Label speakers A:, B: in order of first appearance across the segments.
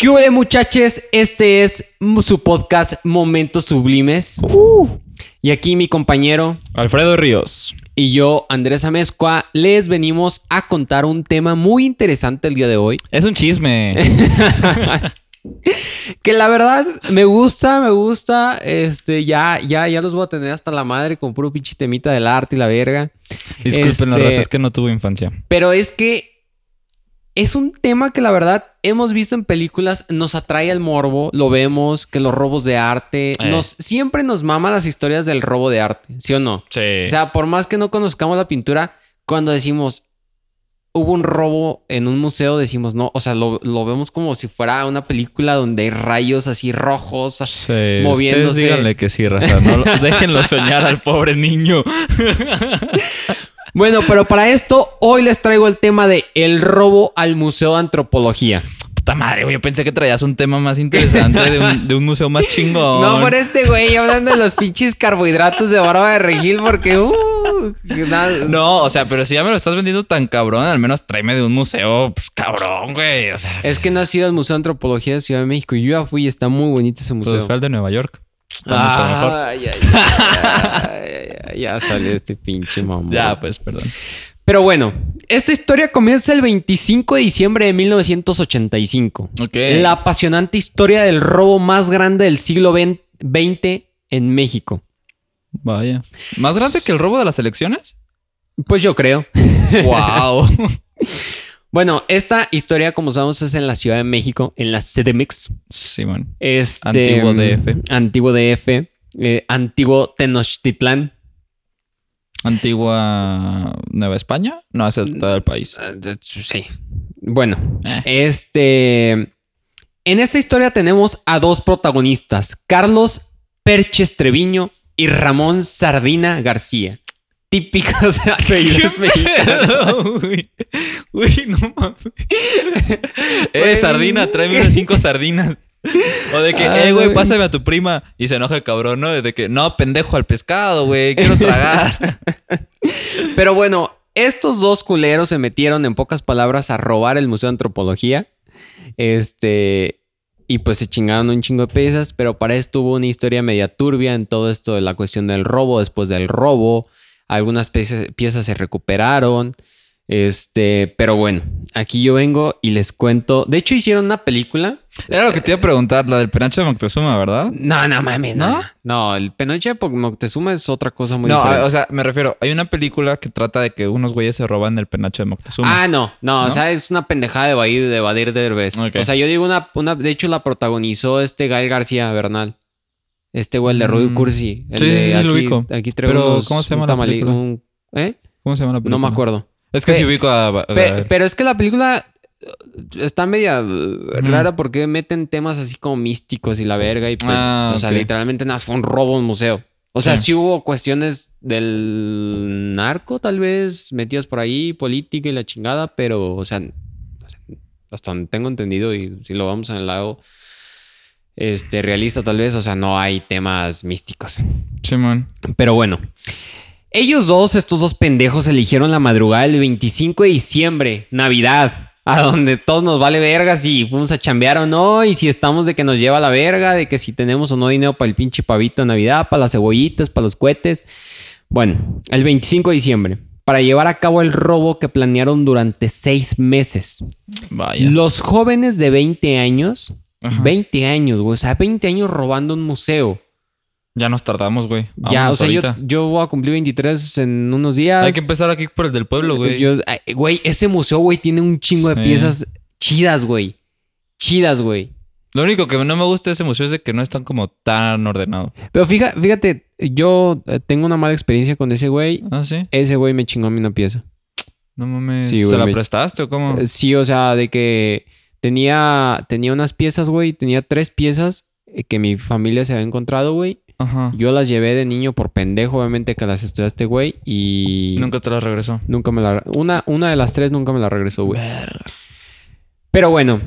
A: ¿Qué hubo muchachos? Este es su podcast Momentos Sublimes. Y aquí mi compañero
B: Alfredo Ríos.
A: y yo, Andrés Amezcua, les venimos a contar un tema muy interesante el día de hoy.
B: Es un chisme.
A: Que la verdad me gusta, me gusta. Este, ya, ya, ya los voy a tener hasta la madre con puro pinche temita del arte y la verga.
B: Disculpen, la
A: Este,
B: raza, es que no tuvo infancia.
A: Pero es que es un tema que la verdad hemos visto en películas, nos atrae al morbo, lo vemos, que los robos de arte,
B: Eh.
A: nos, siempre nos mama las historias del robo de arte, ¿sí o no?
B: Sí.
A: O sea, por más que no conozcamos la pintura, cuando decimos hubo un robo en un museo, decimos no, o sea, lo, lo vemos como si fuera una película donde hay rayos así rojos.
B: Sí,
A: moviéndose.
B: Ustedes díganle que sí, raza. No lo- déjenlo soñar al pobre niño.
A: Bueno, pero para esto, hoy les traigo el tema de el robo al Museo de Antropología.
B: Puta madre, güey. Yo pensé que traías un tema más interesante de un, de un museo más chingón.
A: No por este güey hablando de los pinches carbohidratos de barba de regil porque uh,
B: No, o sea, pero si ya me lo estás vendiendo tan cabrón, al menos tráeme de un museo, pues cabrón, güey. O sea,
A: Es que no ha sido el Museo de Antropología de Ciudad de México. Yo ya fui y está muy bonito ese museo.
B: pues fue el de Nueva York. Está mucho mejor.
A: Ay, ay, ay, ay, ay, ya salió este pinche mamón.
B: Ya, pues, perdón.
A: Pero bueno, esta historia comienza el 25 de diciembre de 1985.
B: Ok.
A: La apasionante historia del robo más grande del siglo XX en México.
B: Vaya. ¿Más grande que el robo de las elecciones?
A: Pues yo creo.
B: ¡Wow!
A: Bueno, esta historia, como sabemos, es en la Ciudad de México, en la CDMX.
B: Simón.
A: Este,
B: Antiguo DF.
A: Antiguo DF. eh, antiguo Tenochtitlán.
B: Antigua Nueva España. No, es todo el país.
A: Ah, Sí. Bueno,
B: Eh.
A: este. En esta historia tenemos a dos protagonistas: Carlos Perches Treviño y Ramón Sardina García. Típicos apellidos mexicanos.
B: Uy, uy, no mames. eh, sardina, tráeme unas cinco sardinas. O de que,
A: Ay,
B: eh, güey,
A: güey.
B: pásame a tu prima. Y se enoja el cabrón, ¿no? De que, no, pendejo al pescado, güey, quiero tragar.
A: Pero bueno, estos dos culeros se metieron, en pocas palabras, a robar el Museo de Antropología. Este. Y pues se chingaron un chingo de piezas, pero para esto hubo una historia media turbia en todo esto de la cuestión del robo. Después del robo, algunas piezas, piezas se recuperaron. Este, pero bueno, aquí yo vengo y les cuento. De hecho, hicieron una película.
B: Era lo que te iba a preguntar, la del penacho de Moctezuma, ¿verdad?
A: No, no mames, no.
B: ¿No?
A: No, el penoche de Moctezuma es otra cosa muy
B: no,
A: diferente.
B: o sea, me refiero, hay una película que trata de que unos güeyes se roban el penacho de Moctezuma.
A: Ah, no, no, o
B: ¿No?
A: sea, es una pendejada de evadir, de evadir de Derbez.
B: Ok.
A: O sea, yo digo una, una, de hecho la protagonizó este Gael García Bernal. Este güey, el de Rudy
B: Mm.
A: Cursi. El
B: Sí,
A: de
B: sí, sí,
A: aquí,
B: lo ubico.
A: Aquí traigo
B: Pero,
A: unos-
B: ¿cómo se llama
A: un
B: la
A: tamali-
B: película?
A: un- ¿Eh?
B: ¿Cómo se llama la película?
A: No me acuerdo.
B: Es que
A: Pe-
B: si ubico a... a-
A: Pe- pero es que la película uh, está media
B: Ujú.
A: rara porque meten temas así como místicos y la verga. Y pues,
B: Ah,
A: o sea, literalmente nada, fue un robo un museo. O sea,
B: Sí.
A: sí hubo cuestiones del narco, tal vez, metidas por ahí, política y la chingada, pero, o sea, hasta donde tengo entendido, y si lo vamos en el lado este, realista, tal vez, o sea, no hay temas místicos.
B: Simón.
A: Pero bueno. Ellos dos, estos dos pendejos, eligieron la madrugada del 25 de diciembre, Navidad, a donde todos nos vale verga si fuimos a chambear o no, y si estamos de que nos lleva la verga, de que si tenemos o no dinero para el pinche pavito de Navidad, para las cebollitas, para los cohetes. Bueno, el 25 de diciembre, para llevar a cabo el robo que planearon durante seis meses.
B: Vaya.
A: Los jóvenes de 20 años,
B: Ajá.
A: 20 años, güey, o sea, 20 años robando un museo.
B: Ya nos tardamos, güey.
A: Ya, o sea, yo, yo voy a cumplir 23 en unos días.
B: Hay que empezar aquí por el del pueblo, güey.
A: Yo- Güey, ese museo, güey, tiene un chingo de piezas chidas, güey. Chidas, güey.
B: Lo único que no me gusta de ese museo es de que no están como tan ordenado.
A: Pero fíjate, fíjate, yo eh, tengo una mala experiencia con ese güey.
B: Ah, sí.
A: Ese güey me chingó a mí una pieza.
B: No mames.
A: Sí,
B: ¿Se
A: güey,
B: la
A: me-
B: prestaste o cómo?
A: Sí, o sea, de que tenía, tenía unas piezas, güey. Tenía tres piezas eh, que mi familia se había encontrado, güey.
B: Ajá.
A: Yo las llevé de niño por pendejo, obviamente, que las estudiaste, güey. Y
B: Nunca te la regresó.
A: nunca me la... Una, una de las tres nunca me la regresó, güey. Pero bueno,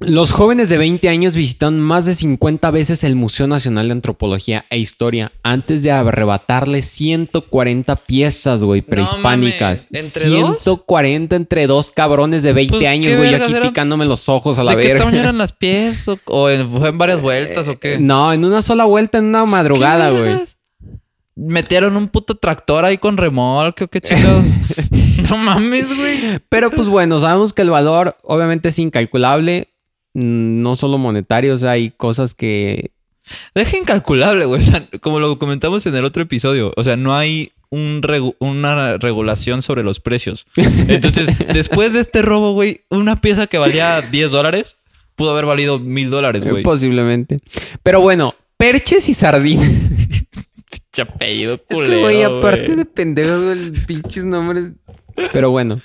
A: Los jóvenes de 20 años visitaron más de 50 veces el Museo Nacional de Antropología e Historia antes de arrebatarle 140 piezas, güey, prehispánicas.
B: mames, ¿entre dos?
A: 140 entre dos cabrones de 20
B: Pues, ¿qué
A: años, güey, aquí
B: eran?
A: picándome los ojos a la
B: ¿De qué tamaño eran las piezas? ¿O, o en, fue en varias vueltas o qué?
A: No, en una sola vuelta, en una madrugada,
B: ¿Qué
A: güey.
B: Metieron un puto tractor ahí con remolque o qué chingados. no mames, güey.
A: Pero pues bueno, sabemos que el valor obviamente es incalculable, no solo monetario, o sea, hay cosas que...
B: Deja incalculable, güey. O sea, como lo comentamos en el otro episodio. O sea, no hay un regu- una regulación sobre los precios. Entonces, después de este robo, güey, una pieza que valía 10 dólares pudo haber valido mil dólares, güey.
A: Posiblemente. Pero bueno, perches y sardinas.
B: Apellido
A: Es que,
B: culero,
A: güey, aparte de pendejos, güey, pinches nombres. Pero bueno.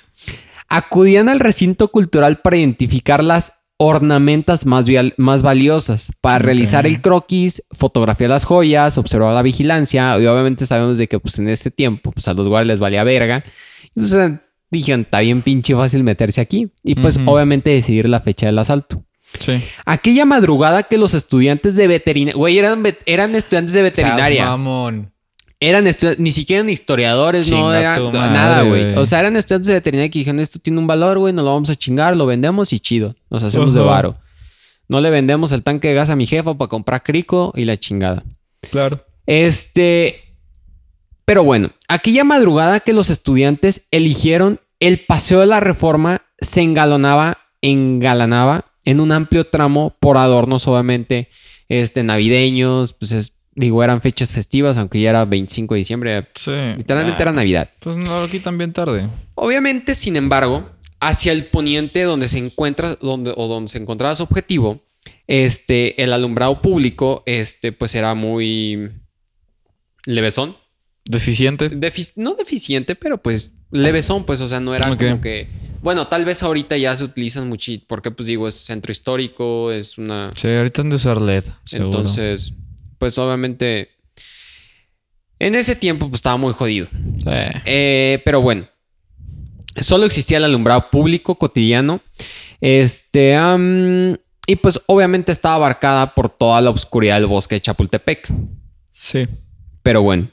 A: Acudían al recinto cultural para identificar las ornamentas más, más valiosas, para realizar el croquis, fotografiar las joyas, observar la vigilancia. Y obviamente sabemos de que pues en ese tiempo pues a los guardias les valía verga. Y pues eh, dijeron, está bien pinche fácil meterse aquí. Y pues obviamente decidir la fecha del asalto.
B: Sí.
A: Aquella madrugada que los estudiantes de veterinaria, güey, eran, eran estudiantes de veterinaria.
B: Mamón.
A: Eran estudiantes, ni siquiera eran historiadores, no
B: Chinga madre,
A: nada, güey. O sea, eran estudiantes de veterinaria que dijeron, esto tiene un valor, güey, nos lo vamos a chingar, lo vendemos y chido. Nos hacemos de varo. No le vendemos el tanque de gas a mi jefa para comprar crico y la chingada.
B: Claro.
A: Este. Pero bueno, aquella madrugada que los estudiantes eligieron el paseo de la reforma se engalonaba, engalanaba en un amplio tramo por adornos, obviamente, este, navideños, pues es, digo, eran fechas festivas, aunque ya era 25 de diciembre,
B: Sí.
A: literalmente
B: Ah,
A: era Navidad.
B: Pues no lo quitan bien tarde.
A: Obviamente, sin embargo, hacia el poniente donde se encuentra, donde, o donde se encontraba su objetivo, este, el alumbrado público, este, pues era muy levesón.
B: Deficiente.
A: Defi- no deficiente, pero pues levesón, pues, o sea, no era como que. Bueno, tal vez ahorita ya se utilizan mucho, porque pues digo, es centro histórico, es una.
B: Sí, ahorita han de usar LED. seguro.
A: Entonces, pues obviamente. En ese tiempo, pues estaba muy jodido.
B: Sí.
A: Eh, pero bueno, solo existía el alumbrado público cotidiano. Este, y pues obviamente estaba abarcada por toda la oscuridad del bosque de Chapultepec.
B: Sí.
A: Pero bueno.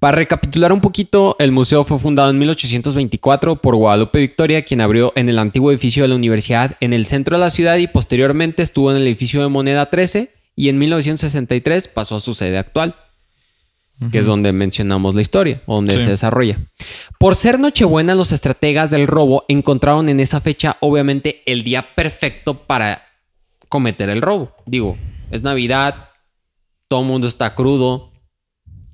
A: Para recapitular un poquito, el museo fue fundado en 1824 por Guadalupe Victoria, quien abrió en el antiguo edificio de la universidad en el centro de la ciudad y posteriormente estuvo en el edificio de Moneda 13 y en 1963 pasó a su sede actual, que es donde mencionamos la historia, donde
B: Sí.
A: se desarrolla. Por ser Nochebuena, los estrategas del robo encontraron en esa fecha obviamente el día perfecto para cometer el robo. Digo, es Navidad, todo el mundo está crudo,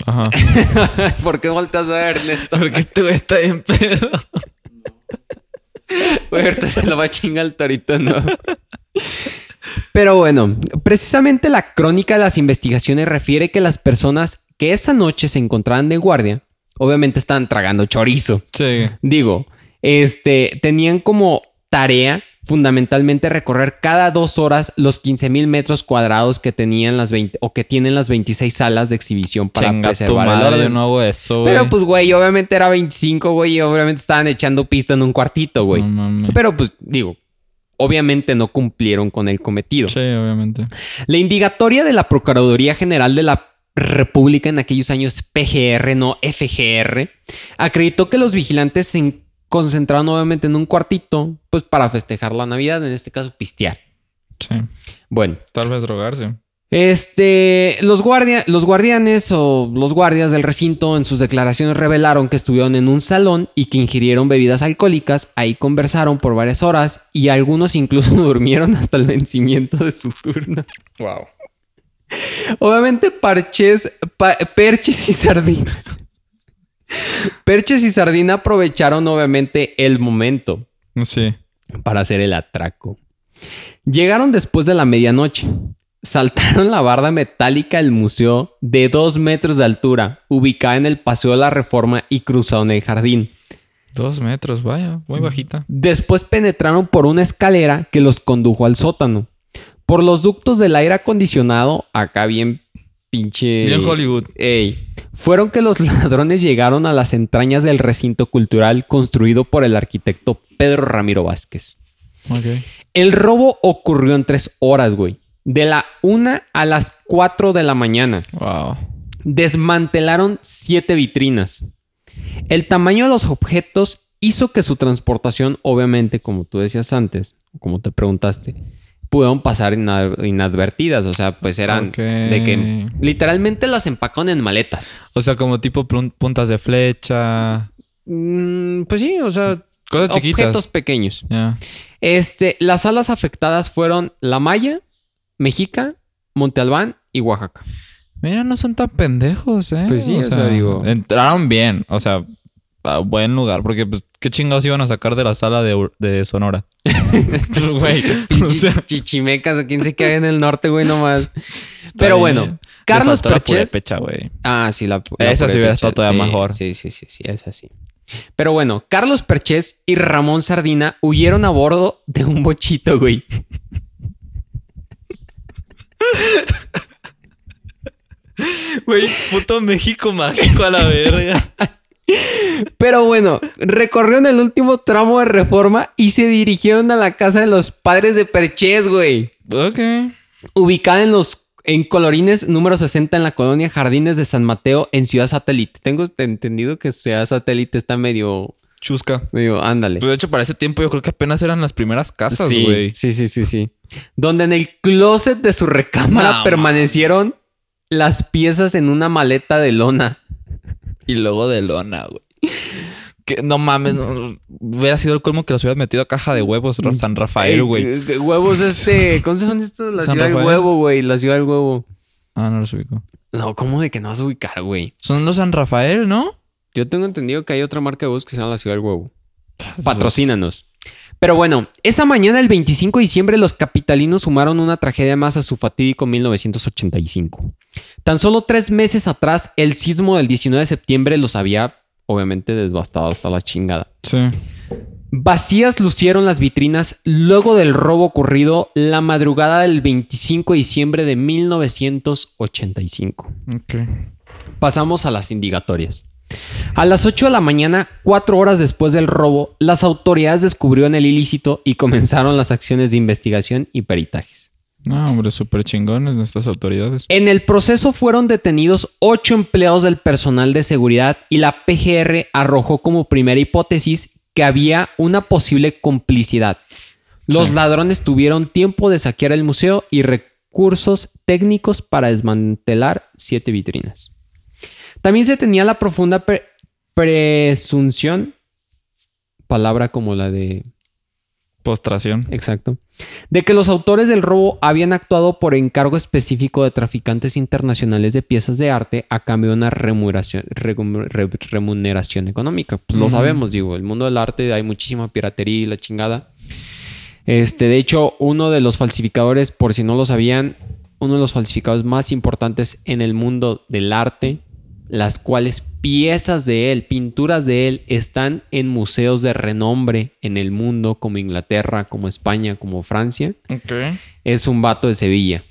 B: Ajá.
A: ¿Por qué volteas a ver, Ernesto?
B: Porque este güey está bien pedo.
A: Güey, ahorita se lo va a chingar el torito, ¿no? Pero bueno, precisamente la crónica de las investigaciones refiere que las personas que esa noche se encontraban de guardia, obviamente estaban tragando chorizo.
B: Sí.
A: Digo, este, tenían como tarea fundamentalmente recorrer cada dos horas los 15 mil metros cuadrados que tenían las 20 o que tienen las 26 salas de exhibición para
B: Chinga tu
A: preservar el
B: madre,
A: orden.
B: yo no hago eso, güey.
A: Pero pues, güey, obviamente era 25, güey, y obviamente estaban echando pista en un cuartito, güey.
B: No.
A: Pero pues, digo, obviamente no cumplieron con el cometido.
B: Sí, obviamente.
A: La indagatoria de la Procuraduría General de la República en aquellos años PGR, no FGR, acreditó que los vigilantes se en- concentraron obviamente en un cuartito, pues para festejar la Navidad, en este caso pistear.
B: Sí.
A: Bueno,
B: Tal vez drogarse.
A: Este, los, guardia- los guardianes o los guardias del recinto en sus declaraciones revelaron que estuvieron en un salón y que ingirieron bebidas alcohólicas, ahí conversaron por varias horas y algunos incluso durmieron hasta el vencimiento de su turno.
B: Wow.
A: Obviamente parches, pa- perches y sardina. Perches y sardina aprovecharon obviamente el momento
B: Sí.
A: para hacer el atraco. Llegaron después de la medianoche. Saltaron la barda metálica del museo de dos metros de altura, ubicada en el Paseo de la Reforma y cruzaron el jardín.
B: Dos metros, vaya. Muy bajita.
A: Después penetraron por una escalera que los condujo al sótano. Por los ductos del aire acondicionado, acá bien pinche...
B: Bien Hollywood.
A: Ey, fueron que los ladrones llegaron a las entrañas del recinto cultural construido por el arquitecto Pedro Ramiro Vázquez. El robo ocurrió en tres horas, güey. De la una a las 4 de la mañana.
B: Wow.
A: Desmantelaron siete vitrinas. El tamaño de los objetos hizo que su transportación, obviamente, como tú decías antes, como te preguntaste, pudieron pasar inad- inadvertidas. O sea, pues eran de que literalmente las empacaron en maletas.
B: O sea, como tipo puntas de flecha.
A: Mm, pues sí, o sea,
B: Cosas chiquitas.
A: objetos pequeños. Este, las salas afectadas fueron La Maya, Mexica, Monte Albán y Oaxaca.
B: Mira, no son tan pendejos, ¿eh?
A: Pues sí, o sea, digo-
B: Entraron bien, o sea, a buen lugar. Porque, pues, ¿qué chingados iban a sacar de la sala de, de Sonora? Pues, Güey, o sea,
A: Chichimecas o quién se queda en el norte, güey, nomás.
B: está
A: Pero bueno, Carlos
B: güey.
A: Ah, sí, la, la
B: Esa sí hubiera estado todavía
A: Sí,
B: mejor.
A: Sí, sí, sí, sí, es así. Pero bueno, Carlos Perchez y Ramón Sardina huyeron a bordo de un bochito, güey.
B: Güey, puto México mágico a la verga.
A: Pero bueno, recorrieron el último tramo de reforma y se dirigieron a la casa de los padres de Perchez, güey.
B: ok.
A: ubicada en los en Colorines número 60 en la colonia Jardines de San Mateo en Ciudad Satélite. Tengo entendido que Ciudad Satélite está medio
B: Chusca.
A: medio ándale.
B: Pues de hecho, para ese tiempo yo creo que apenas eran las primeras casas, güey.
A: sí, sí, sí, sí. Donde en el closet de su recámara
B: No,
A: permanecieron las piezas en una maleta de lona.
B: Y luego de lona, güey. Que no mames, no, hubiera sido el colmo que los hubieras metido a caja de huevos San Rafael,
A: Ey,
B: güey.
A: Huevos este, ¿cómo se llaman estos? La
B: San
A: ciudad del huevo, güey, la ciudad del huevo.
B: Ah, no los ubico.
A: No, ¿cómo de que no vas a ubicar, güey?
B: Son los San Rafael, ¿no?
A: Yo tengo entendido que hay otra marca de huevos que se llama la ciudad del huevo. Patrocínanos. Pero bueno, esa mañana del 25 de diciembre los capitalinos sumaron una tragedia más a su fatídico 1985. Tan solo tres meses atrás, el sismo del 19 de septiembre los había obviamente devastado hasta la chingada.
B: Sí.
A: Vacías lucieron las vitrinas luego del robo ocurrido la madrugada del 25 de diciembre de 1985.
B: Ok.
A: Pasamos a las indicatorias. A las 8 de la mañana, cuatro horas después del robo, las autoridades descubrieron el ilícito y comenzaron las acciones de investigación y peritajes.
B: No, hombre, súper chingones nuestras autoridades.
A: En el proceso fueron detenidos ocho empleados del personal de seguridad y la PGR arrojó como primera hipótesis que había una posible complicidad. Los
B: Sí.
A: ladrones tuvieron tiempo de saquear el museo y recursos técnicos para desmantelar siete vitrinas. También se tenía la profunda pre- presunción, palabra como la de
B: Postración.
A: Exacto. De que los autores del robo habían actuado por encargo específico de traficantes internacionales de piezas de arte a cambio de una remuneración, económica. Pues lo sabemos, digo, el mundo del arte hay muchísima piratería y la chingada. Este, de hecho, uno de los falsificadores, por si no lo sabían, uno de los falsificadores más importantes en el mundo del arte, las cuales piezas de él, pinturas de él, están en museos de renombre en el mundo, como Inglaterra, como España, como Francia,
B: Ok.
A: es un vato de Sevilla.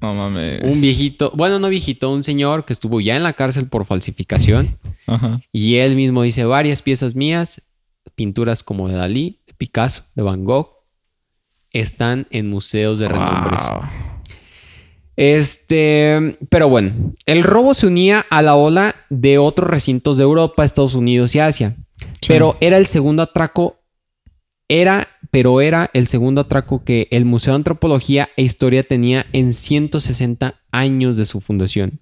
B: No mames.
A: Un viejito, bueno, no viejito, un señor que estuvo ya en la cárcel por falsificación.
B: Ajá.
A: Y él mismo dice varias piezas mías, pinturas como de Dalí, de Picasso, de Van Gogh, están en museos de renombre.
B: Wow.
A: Este, pero bueno, el robo se unía a la ola de otros recintos de Europa, Estados Unidos y Asia.
B: Sí.
A: Pero era el segundo atraco, era, pero era el segundo atraco que el Museo de Antropología e Historia tenía en 160 años de su fundación.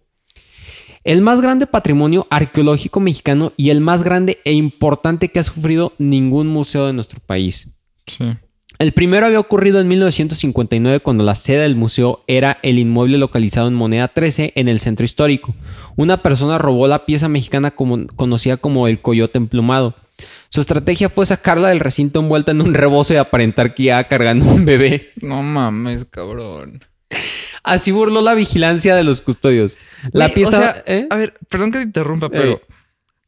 A: El más grande patrimonio arqueológico mexicano y el más grande e importante que ha sufrido ningún museo de nuestro país.
B: Sí.
A: El primero había ocurrido en 1959 cuando la sede del museo era el inmueble localizado en Moneda 13 en el centro histórico. Una persona robó la pieza mexicana como- conocida como el coyote emplumado. Su estrategia fue sacarla del recinto envuelta en un rebozo y aparentar que iba cargando un bebé.
B: No mames, cabrón.
A: Así burló la vigilancia de los custodios. La pieza...
B: o sea,
A: ¿eh?
B: A ver, perdón que te interrumpa, pero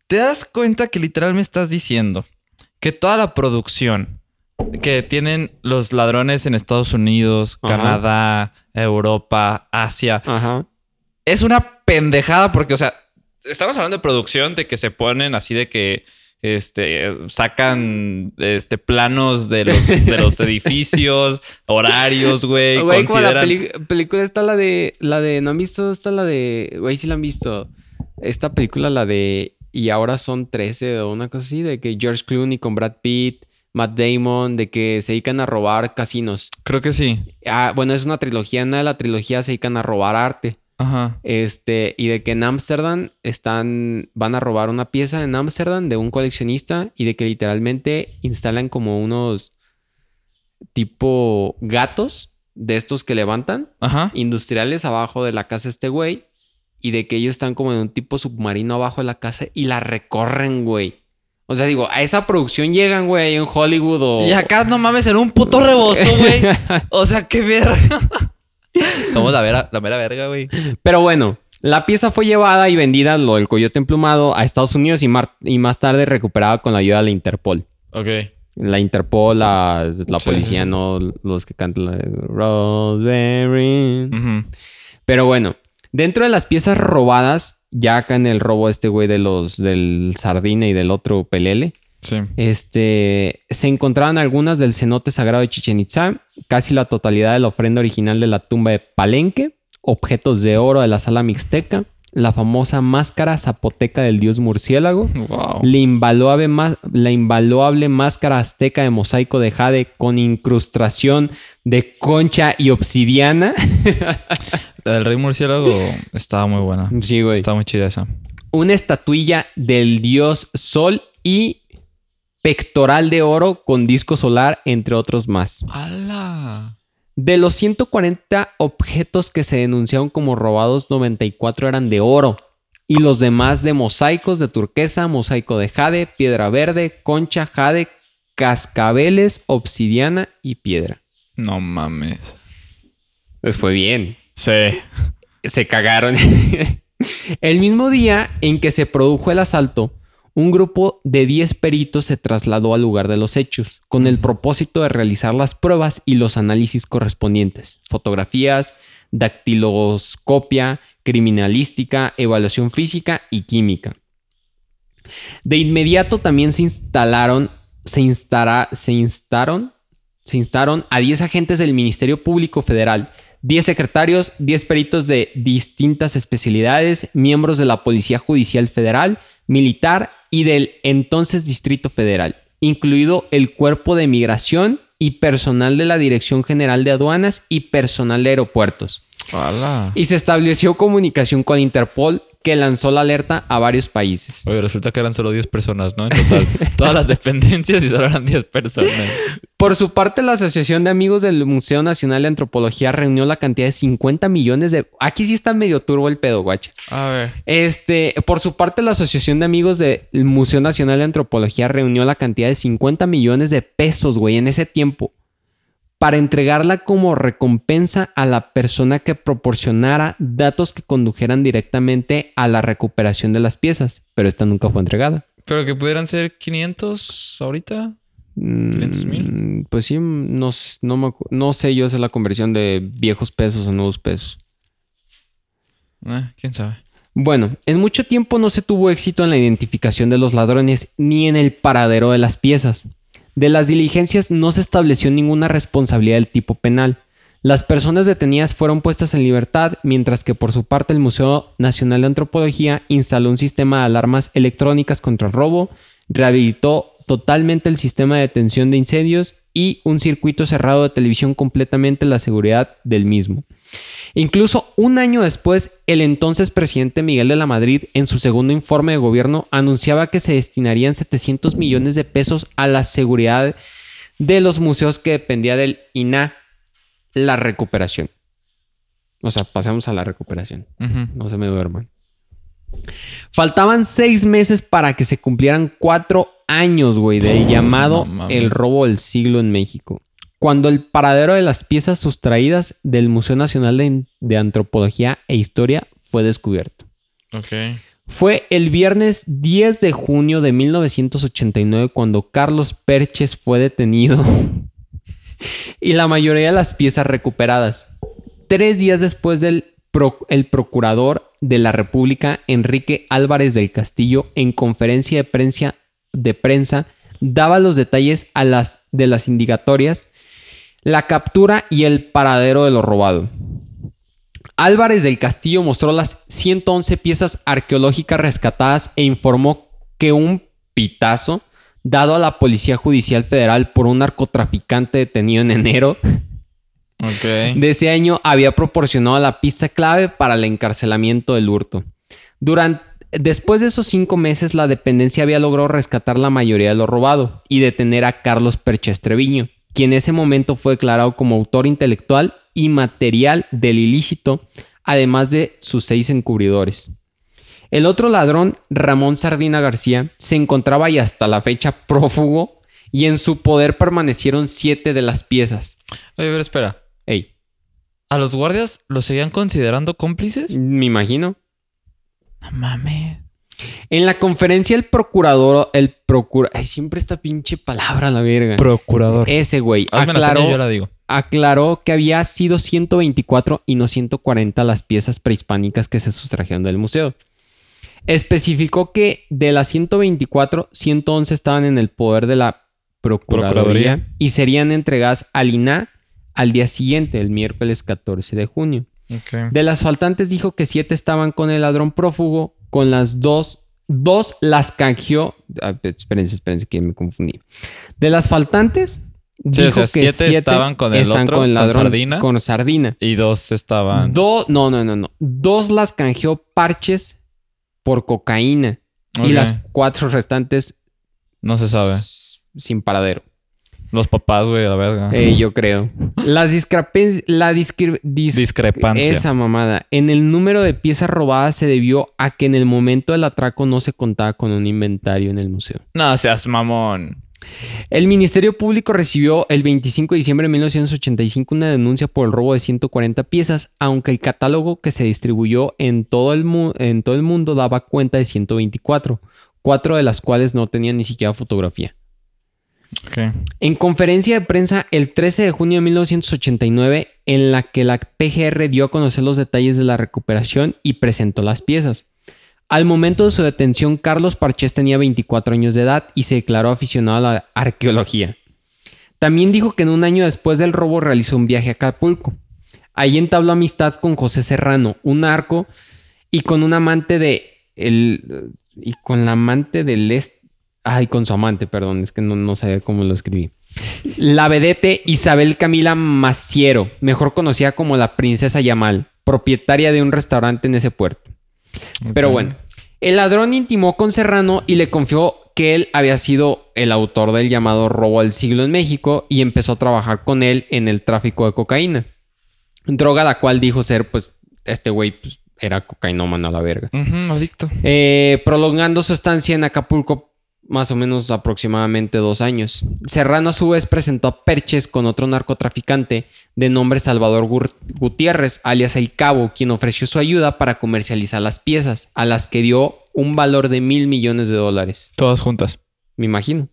B: ¿te das cuenta que literal me estás diciendo que toda la producción que tienen los ladrones en Estados Unidos,
A: Ajá.
B: Canadá, Europa, Asia,
A: Ajá.
B: es una pendejada porque, o sea, estamos hablando de producción de que se ponen así de que este, sacan este, planos de los, de los edificios, horarios, güey.
A: Güey, como la
B: consideran-
A: película está la de. La de. ¿No han visto? Está la de. Güey, sí la han visto. Esta película, la de. Y ahora son 13 o una cosa así, de que George Clooney con Brad Pitt, Matt Damon, de que se dedican a robar casinos.
B: Creo que sí.
A: Ah, bueno, es una trilogía. En una de la trilogía se dedican a robar arte.
B: Ajá.
A: Este, y de que en Ámsterdam están, van a robar una pieza en Ámsterdam de un coleccionista y de que literalmente instalan como unos tipo gatos de estos que levantan
B: Ajá.
A: industriales abajo de la casa de este güey y de que ellos están como en un tipo submarino abajo de la casa y la recorren, güey. O sea, digo, a esa producción llegan, güey, en Hollywood o...
B: Y acá no mames, en un puto rebozo, güey. O sea, qué verga. Somos la, vera, la mera verga, güey.
A: Pero bueno, la pieza fue llevada y vendida, lo del coyote emplumado, a Estados Unidos y, mar- y más tarde recuperada con la ayuda de la Interpol.
B: Ok.
A: La Interpol, la, la
B: Sí,
A: policía, no los que cantan la de.
B: Ujú.
A: Pero bueno, dentro de las piezas robadas, ya acá en el robo este güey de los del Sardina y del otro Pelele,
B: Sí.
A: este, se encontraban algunas del cenote sagrado de Chichen Itza, casi la totalidad de la ofrenda original de la tumba de Palenque, objetos de oro de la sala mixteca, la famosa máscara zapoteca del dios murciélago,
B: Wow.
A: la invaluable, la invaluable máscara azteca de mosaico de jade con incrustación de concha y obsidiana.
B: La del rey murciélago estaba muy buena.
A: sí, güey.
B: Estaba muy chida esa.
A: Una estatuilla del dios sol y pectoral de oro con disco solar, entre otros más.
B: ¡Hala!
A: De los 140 objetos que se denunciaron como robados, 94 eran de oro. Y los demás de mosaicos de turquesa, mosaico de jade, piedra verde, concha, jade, cascabeles, obsidiana y piedra.
B: No mames.
A: Les fue bien.
B: Sí.
A: Se cagaron. el mismo día en que se produjo el asalto, un grupo de 10 peritos se trasladó al lugar de los hechos, con el propósito de realizar las pruebas y los análisis correspondientes. Fotografías, dactiloscopia, criminalística, evaluación física y química. De inmediato también se instalaron, se instara- se instaron, se instaron a 10 agentes del Ministerio Público Federal, 10 secretarios, 10 peritos de distintas especialidades, miembros de la Policía Judicial Federal, militar y del entonces Distrito Federal, incluido el Cuerpo de Migración y personal de la Dirección General de Aduanas y personal de aeropuertos.
B: ¡Hala!
A: Y se estableció comunicación con Interpol que lanzó la alerta a varios países.
B: Oye, resulta que eran solo 10 personas, ¿no? En total. Todas las dependencias y solo eran 10 personas.
A: Por su parte, la Asociación de Amigos del Museo Nacional de Antropología reunió la cantidad de 50 millones de... Aquí sí está medio turbo el pedo, guacha.
B: A ver.
A: Este, por su parte, la Asociación de Amigos del Museo Nacional de Antropología reunió la cantidad de 50 millones de pesos, güey, en ese tiempo, para entregarla como recompensa a la persona que proporcionara datos que condujeran directamente a la recuperación de las piezas, pero esta nunca fue entregada.
B: Pero que pudieran ser 500 ahorita.
A: Mm,
B: 500,000.
A: Pues sí, no, no, me acu- no sé yo hacer la conversión de viejos pesos a nuevos pesos.
B: Eh, quién sabe.
A: Bueno, en mucho tiempo no se tuvo éxito en la identificación de los ladrones ni en el paradero de las piezas. De las diligencias no se estableció ninguna responsabilidad del tipo penal. Las personas detenidas fueron puestas en libertad, mientras que por su parte el Museo Nacional de Antropología instaló un sistema de alarmas electrónicas contra el robo, rehabilitó totalmente el sistema de detención de incendios y un circuito cerrado de televisión completamente la seguridad del mismo. Incluso un año después, el entonces presidente Miguel de la Madrid, en su segundo informe de gobierno, anunciaba que se destinarían 700 millones de pesos a la seguridad de los museos que dependía del INA, la recuperación. O sea, pasemos a la recuperación. No se me duerman. Faltaban seis meses para que se cumplieran cuatro años, güey, del llamado
B: no
A: el robo del siglo en México. Cuando el paradero de las piezas sustraídas del Museo Nacional de, de Antropología e Historia fue descubierto.
B: Ok.
A: Fue el viernes 10 de junio de 1989 cuando Carlos Perches fue detenido y la mayoría de las piezas recuperadas. Tres días después del pro- el procurador de la República, Enrique Álvarez del Castillo, en conferencia de prensa, de prensa daba los detalles a las, de las indicatorias, la captura y el paradero de lo robado. Álvarez del Castillo mostró las 111 piezas arqueológicas rescatadas e informó que un pitazo dado a la Policía Judicial Federal por un narcotraficante detenido en enero de ese año había proporcionado la pista clave para el encarcelamiento del hurto. Durante, después de esos cinco meses, la dependencia había logrado rescatar la mayoría de lo robado y detener a Carlos Perches Treviño, quien en ese momento fue declarado como autor intelectual y material del ilícito, además de sus seis encubridores. El otro ladrón, Ramón Sardina García, se encontraba y hasta la fecha prófugo y en su poder permanecieron siete de las piezas.
B: Oye, a ver, espera.
A: Ey,
B: ¿A los guardias los seguían considerando cómplices?
A: me imagino.
B: No mames.
A: En la conferencia el procurador, el procura... Ay, siempre esta pinche palabra, la verga.
B: Procurador.
A: Ese güey
B: Hazme la seña y
A: aclaró,
B: yo la digo.
A: aclaró que había sido 124 y no 140 las piezas prehispánicas que se sustrajeron del museo. Especificó que de las 124, 111 estaban en el poder de la Procuraduría,
B: Procuraduría.
A: y serían entregadas al INAH al día siguiente, el miércoles 14 de junio. De las faltantes dijo que siete estaban con el ladrón prófugo, con las dos, dos las canjeó. Ah, espérense, espérense, que me confundí. De las faltantes,
B: Sí, o sea, siete estaban con el otro, con Sardina.
A: Con Sardina.
B: Y dos estaban.
A: Dos, no, no, no, no. Dos las canjeó parches por cocaína. Y las cuatro restantes
B: No se sabe.
A: sin paradero.
B: Los papás, güey, a la verga.
A: Eh, yo creo. Las discrepancias. La discre- dis-
B: Discrepancia.
A: Esa mamada. En el número de piezas robadas se debió a que en el momento del atraco no se contaba con un inventario en el museo.
B: No seas mamón.
A: El Ministerio Público recibió el 25 de diciembre de 1985 una denuncia por el robo de 140 piezas, aunque el catálogo que se distribuyó en todo el, mu- en todo el mundo daba cuenta de 124, cuatro de las cuales no tenían ni siquiera fotografía. En conferencia de prensa el 13 de junio de 1989, en la que la PGR dio a conocer los detalles de la recuperación y presentó las piezas. Al momento de su detención, Carlos Parchés tenía 24 años de edad y se declaró aficionado a la arqueología. También dijo que en un año después del robo realizó un viaje a Acapulco. Ahí entabló amistad con José Serrano, un narco, y con un amante de el y con la amante del este. Ay, con su amante, perdón, es que no, no sabía cómo lo escribí. La vedette Isabel Camila Maciero, mejor conocida como la Princesa Yamal, propietaria de un restaurante en ese puerto. Pero bueno, el ladrón intimó con Serrano y le confió que él había sido el autor del llamado robo al siglo en México y empezó a trabajar con él en el tráfico de cocaína. Droga la cual dijo ser, pues, este güey pues, era cocainómano a la verga.
B: Adicto.
A: Eh, prolongando su estancia en Acapulco más o menos aproximadamente dos años. Serrano a su vez presentó a Perches con otro narcotraficante de nombre Salvador Gutiérrez, alias El Cabo, quien ofreció su ayuda para comercializar las piezas, a las que dio un valor de mil millones de dólares.
B: Todas juntas.
A: Me imagino.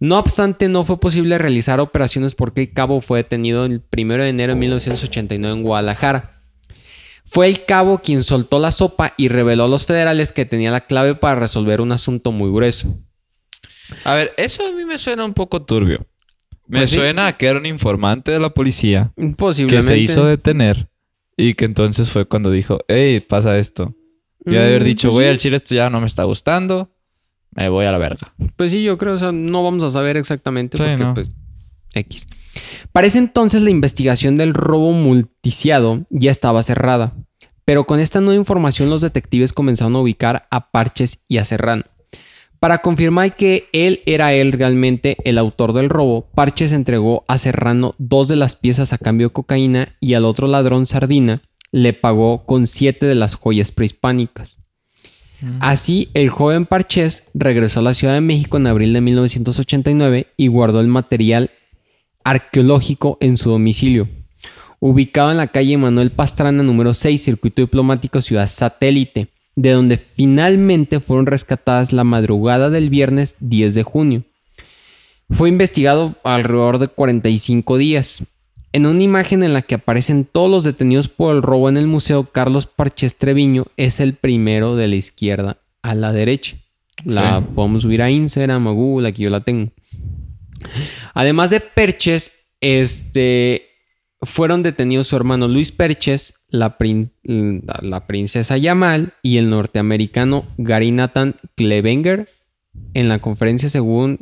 A: No obstante, no fue posible realizar operaciones porque el cabo fue detenido el 1 de enero de 1989 en Guadalajara. Fue el cabo quien soltó la sopa y reveló a los federales que tenía la clave para resolver un asunto muy grueso.
B: A ver, eso a mí me suena un poco turbio. Me
A: Pues sí.
B: suena a que era un informante de la policía que se hizo detener y que entonces fue cuando dijo, hey, pasa esto. Y ha de haber
A: Mm,
B: dicho,
A: pues
B: güey,
A: sí.
B: al chile esto ya no me está gustando, me voy a la verga.
A: Pues sí, yo creo, o sea, no vamos a saber exactamente
B: Sí,
A: porque,
B: no.
A: pues, X. Para ese entonces la investigación del robo multiciado ya estaba cerrada, pero con esta nueva información los detectives comenzaron a ubicar a Parches y a Serrano. Para confirmar que él era él realmente el autor del robo, Parches entregó a Serrano dos de las piezas a cambio de cocaína y al otro ladrón Sardina le pagó con siete de las joyas prehispánicas. Así, el joven Parchés regresó a la Ciudad de México en abril de 1989 y guardó el material arqueológico en su domicilio, ubicado en la calle Manuel Pastrana número 6, Circuito Diplomático Ciudad Satélite, de donde finalmente fueron rescatadas la madrugada del viernes 10 de junio. Fue investigado alrededor de 45 días. En una imagen en la que aparecen todos los detenidos por el robo en el museo, Carlos Parches Treviño es el primero de la izquierda a la derecha. La
B: Sí.
A: podemos subir a Instagram, a Google, aquí yo la tengo. Además de Perches, este, fueron detenidos su hermano Luis Perches, la, prin- la- princesa Yamal y el norteamericano Gary Nathan Klevenger en la conferencia según...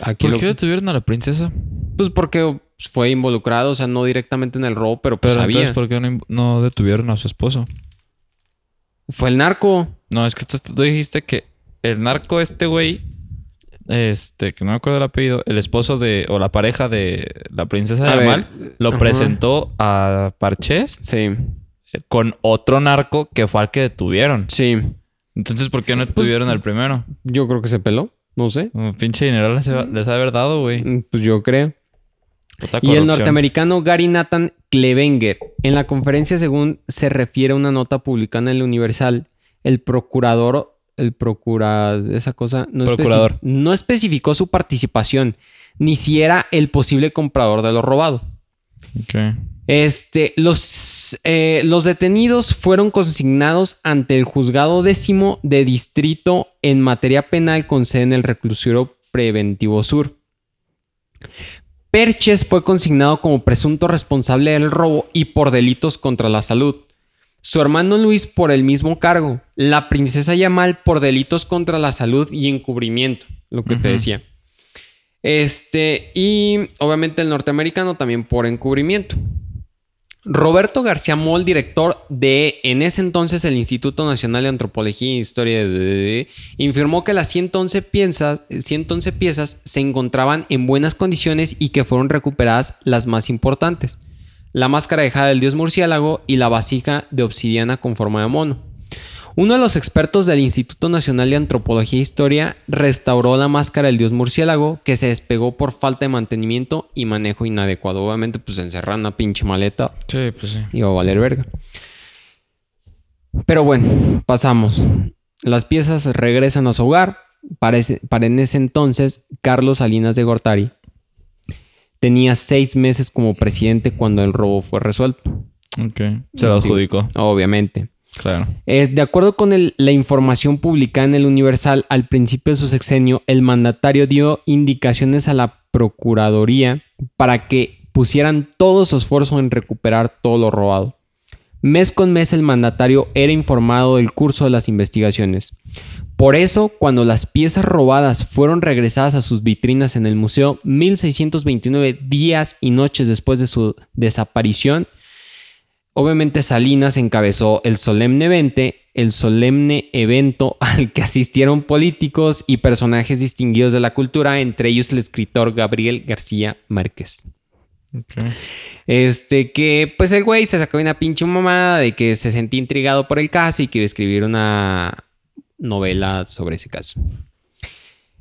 A: Aquí
B: ¿Por
A: lo-
B: qué detuvieron a la princesa?
A: Pues porque fue involucrado, o sea, no directamente en el robo, pero pues
B: Pero
A: sabía.
B: entonces, ¿por qué no, no detuvieron a su esposo?
A: Fue el narco.
B: No, es que tú, tú dijiste que el narco este güey, este, que no me acuerdo el apellido, el esposo de, o la pareja de la princesa de
A: A ver,
B: Amal, lo
A: ajá.
B: presentó a Parchés
A: Sí,
B: con otro narco que fue al que detuvieron.
A: sí.
B: Entonces, ¿por qué no
A: Pues,
B: detuvieron al primero?
A: Yo creo que se peló, no sé.
B: Un pinche dinero les, ha- les ha de haber dado, güey.
A: Mm, Pues yo creo. Y el norteamericano Gary Nathan Klevenger. En la conferencia, según se refiere a una nota publicada en el Universal, el procurador, el procura, esa cosa, no, especi-
B: Procurador.
A: no especificó su participación, ni si era el posible comprador de lo robado. Este, los, eh, los detenidos fueron consignados ante el juzgado décimo de distrito en materia penal con sede en el reclusorio preventivo sur. Perches fue consignado como presunto responsable del robo y por delitos contra la salud. Su hermano Luis por el mismo cargo. La princesa Yamal por delitos contra la salud y encubrimiento, lo que te decía. Este, y obviamente el norteamericano también por encubrimiento. Roberto García Moll, director de en ese entonces el Instituto Nacional de Antropología e Historia, de, informó que las 111 piezas, 111 piezas se encontraban en buenas condiciones y que fueron recuperadas las más importantes. La máscara de jade del dios murciélago y la vasija de obsidiana con forma de mono. Uno de los expertos del Instituto Nacional de Antropología e Historia restauró la máscara del dios murciélago que se despegó por falta de mantenimiento y manejo inadecuado. Obviamente, pues encerrar una pinche maleta
B: Sí, pues sí.
A: iba a valer verga. Pero bueno, pasamos. Las piezas regresan a su hogar. Parece, para en ese entonces, Carlos Salinas de Gortari tenía seis meses como presidente cuando el robo fue resuelto.
B: Ok. Se lo adjudicó.
A: Obviamente.
B: Claro.
A: Eh, de acuerdo con el- la información publicada en el Universal, al principio de su sexenio, el mandatario dio indicaciones a la Procuraduría para que pusieran todo su esfuerzo en recuperar todo lo robado. Mes con mes el mandatario era informado del curso de las investigaciones. Por eso, cuando las piezas robadas fueron regresadas a sus vitrinas en el museo 1629 días y noches después de su desaparición, Obviamente Salinas encabezó el solemne evento, el solemne evento al que asistieron políticos y personajes distinguidos de la cultura, entre ellos el escritor Gabriel García Márquez. Este que pues el güey se sacó una pinche mamada de que se sentía intrigado por el caso y que iba a escribir una novela sobre ese caso.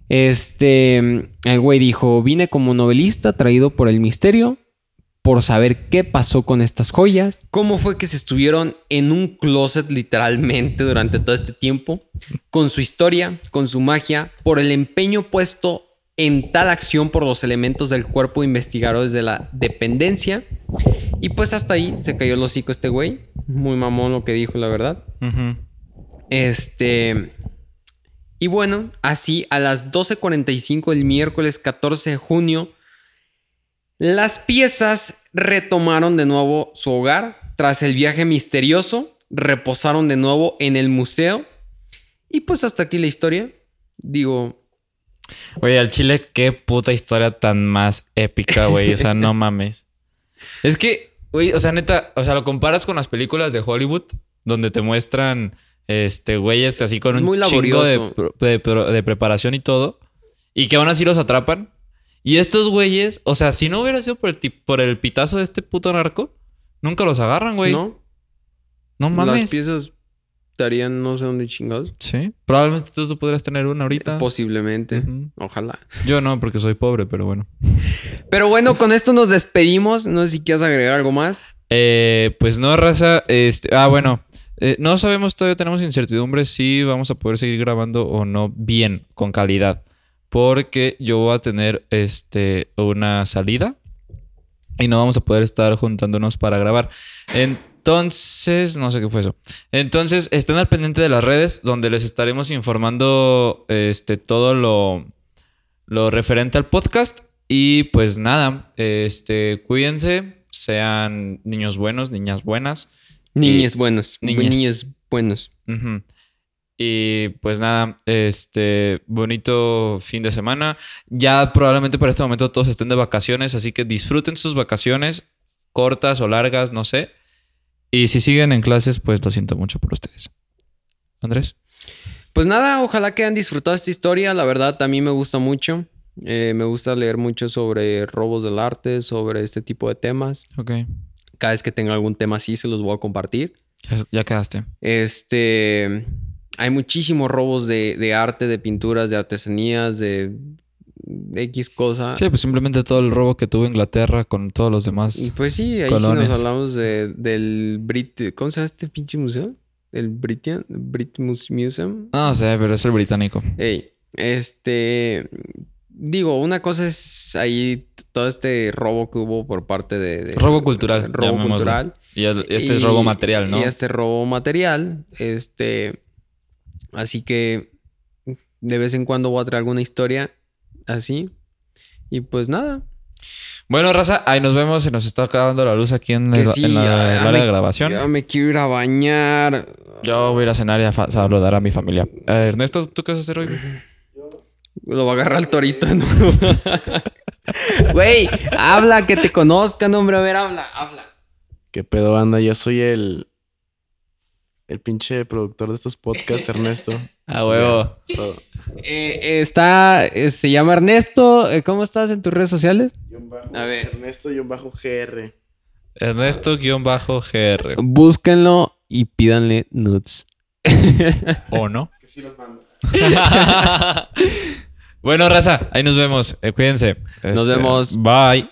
A: Este, el güey dijo, vine como novelista traído por el misterio, por saber qué pasó con estas joyas, cómo fue que se estuvieron en un closet literalmente durante todo este tiempo, con su historia, con su magia, por el empeño puesto en tal acción por los elementos del cuerpo investigadores de la dependencia. Y pues hasta ahí se cayó el hocico este güey. Muy mamón lo que dijo, la verdad. Este. Y bueno, así a las 12.45 del miércoles 14 de junio, las piezas retomaron de nuevo su hogar. Tras el viaje misterioso, reposaron de nuevo en el museo. Y pues hasta aquí la historia. Digo,
B: Oye, al chile, qué puta historia tan más épica, güey. O sea, no mames. Es que, güey, o sea, neta, o sea, lo comparas con las películas de Hollywood, donde te muestran, este, güeyes así con un
A: muy
B: chingo de, de preparación y todo, y que aún así los atrapan. Y estos güeyes, o sea, si no hubiera sido por el, por el pitazo de este puto narco, nunca los agarran, güey.
A: ¿no?
B: No mames.
A: Las piezas estarían no sé dónde chingados.
B: Sí. Probablemente tú, tú podrías tener una ahorita.
A: Posiblemente.
B: Ujú.
A: Ojalá.
B: Yo no, porque soy pobre, pero bueno.
A: Pero bueno, con esto nos despedimos. No sé si quieres agregar algo más.
B: Eh, pues no, raza. Este, ah, bueno. Eh, no sabemos, todavía tenemos incertidumbre si vamos a poder seguir grabando o no bien, con calidad. Porque yo voy a tener este, una salida y no vamos a poder estar juntándonos para grabar. En- Entonces, no sé qué fue eso. Entonces, estén al pendiente de las redes donde les estaremos informando este, todo lo, lo referente al podcast. Y pues nada, este, cuídense, sean niños buenos, niñas buenas.
A: Niñes buenos.
B: Niñes.
A: Niños buenos.
B: Y pues nada, este bonito fin de semana. Ya probablemente para este momento todos estén de vacaciones, así que disfruten sus vacaciones, cortas o largas, no sé. Y si siguen en clases, pues lo siento mucho por ustedes. Andrés.
A: Pues nada, ojalá que hayan disfrutado esta historia. La verdad, a mí me gusta mucho. Eh, me gusta leer mucho sobre robos del arte, sobre este tipo de temas.
B: Ok.
A: Cada vez que tenga algún tema así, se los voy a compartir.
B: Ya, ya quedaste.
A: Este. Hay muchísimos robos de, de arte, de pinturas, de artesanías, de, X cosa.
B: Sí, pues simplemente todo el robo que tuvo Inglaterra con todos los demás.
A: Pues sí, ahí
B: Colonias.
A: sí nos hablamos de, del Brit... ¿Cómo se llama este pinche museo? El Britian... Brit Mus- Museum.
B: No sé, pero es el británico.
A: Ey, este... Digo, una cosa es ahí todo este robo que hubo por parte de... de-
B: Robo cultural,
A: Robo cultural.
B: Y este es robo material, ¿no?
A: Y este robo material. Este... Así que de vez en cuando voy a traer alguna historia así. Y pues nada.
B: Bueno, raza, ahí nos vemos. Se nos está acabando la luz aquí en,
A: Que
B: el,
A: sí,
B: en la,
A: ya-
B: el
A: ya
B: área
A: me-
B: de grabación.
A: Ya me quiero ir a bañar.
B: Yo voy a ir a cenar y a saludar a mi familia. Eh, Ernesto, ¿tú qué vas a hacer hoy?
A: Lo va a agarrar el torito de nuevo. Güey, habla, que te conozcan, hombre. A ver, habla, habla.
C: ¿Qué pedo, banda? Yo soy el. El pinche productor de estos podcasts, Ernesto.
B: A
C: Pues
B: huevo.
A: Eh, eh, está, eh, se llama Ernesto. Eh, ¿Cómo estás en tus redes sociales? A ver.
C: Ernesto-GR.
B: Ernesto-GR.
A: Búsquenlo y pídanle nudes.
B: ¿O no?
C: Que sí los mando.
B: bueno, raza, ahí nos vemos. Eh, cuídense.
A: Nos
B: Este,
A: vemos.
B: Bye.